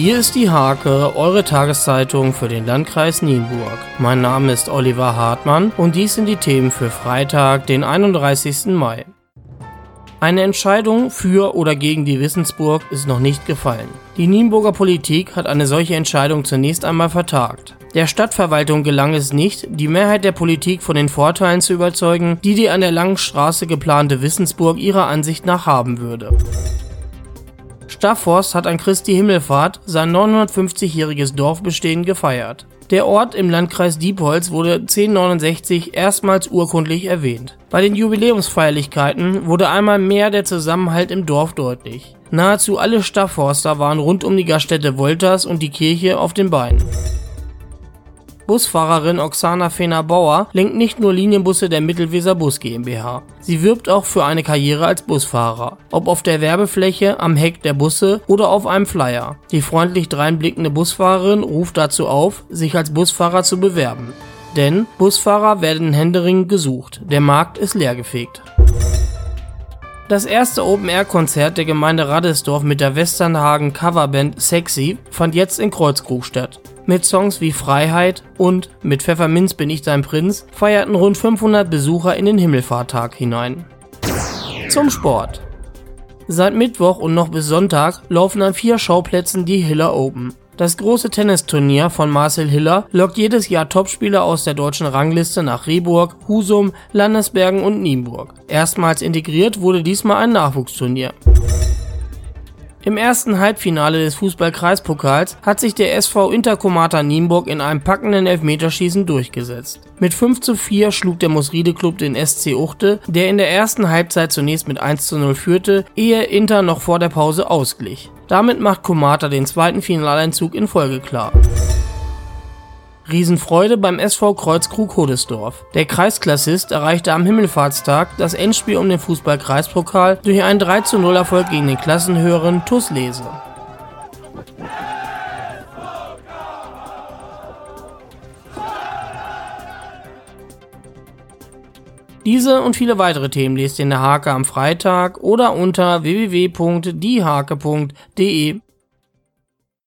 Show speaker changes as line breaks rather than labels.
Hier ist die Hake, eure Tageszeitung für den Landkreis Nienburg. Mein Name ist Oliver Hartmann und dies sind die Themen für Freitag, den 31. Mai. Eine Entscheidung für oder gegen die Wissensburg ist noch nicht gefallen. Die Nienburger Politik hat eine solche Entscheidung zunächst einmal vertagt. Der Stadtverwaltung gelang es nicht, die Mehrheit der Politik von den Vorteilen zu überzeugen, die die an der langen Straße geplante Wissensburg ihrer Ansicht nach haben würde. Staffhorst hat an Christi Himmelfahrt sein 950-jähriges Dorfbestehen gefeiert. Der Ort im Landkreis Diepholz wurde 1069 erstmals urkundlich erwähnt. Bei den Jubiläumsfeierlichkeiten wurde einmal mehr der Zusammenhalt im Dorf deutlich. Nahezu alle Staffhorster waren rund um die Gaststätte Wolters und die Kirche auf den Beinen. Busfahrerin Oksana Fener-Bauer lenkt nicht nur Linienbusse der Mittelweser Bus GmbH. Sie wirbt auch für eine Karriere als Busfahrer. Ob auf der Werbefläche, am Heck der Busse oder auf einem Flyer. Die freundlich dreinblickende Busfahrerin ruft dazu auf, sich als Busfahrer zu bewerben. Denn Busfahrer werden händeringend gesucht. Der Markt ist leergefegt. Das erste Open-Air-Konzert der Gemeinde Radesdorf mit der Westernhagen Coverband Sexy fand jetzt in Kreuzkrug statt. Mit Songs wie Freiheit und Mit Pfefferminz bin ich dein Prinz feierten rund 500 Besucher in den Himmelfahrttag hinein. Zum Sport. Seit Mittwoch und noch bis Sonntag laufen an vier Schauplätzen die Hiller Open. Das große Tennisturnier von Marcel Hiller lockt jedes Jahr Topspieler aus der deutschen Rangliste nach Rehburg, Husum, Landesbergen und Nienburg. Erstmals integriert wurde diesmal ein Nachwuchsturnier. Im ersten Halbfinale des Fußball-Kreispokals hat sich der SV Interkomata Nienburg in einem packenden Elfmeterschießen durchgesetzt. Mit 5 zu 4 schlug der Mosride Club den SC Uchte, der in der ersten Halbzeit zunächst mit 1 zu 0 führte, ehe Inter noch vor der Pause ausglich. Damit macht Komata den zweiten Finaleinzug in Folge klar. Riesenfreude beim SV Kreuzkrug Hodesdorf. Der Kreisklassist erreichte am Himmelfahrtstag das Endspiel um den Fußball-Kreispokal durch einen 3 zu 0 Erfolg gegen den Klassenhöheren TuS Lese. Diese und viele weitere Themen lest ihr in der Hake am Freitag oder unter www.diehake.de.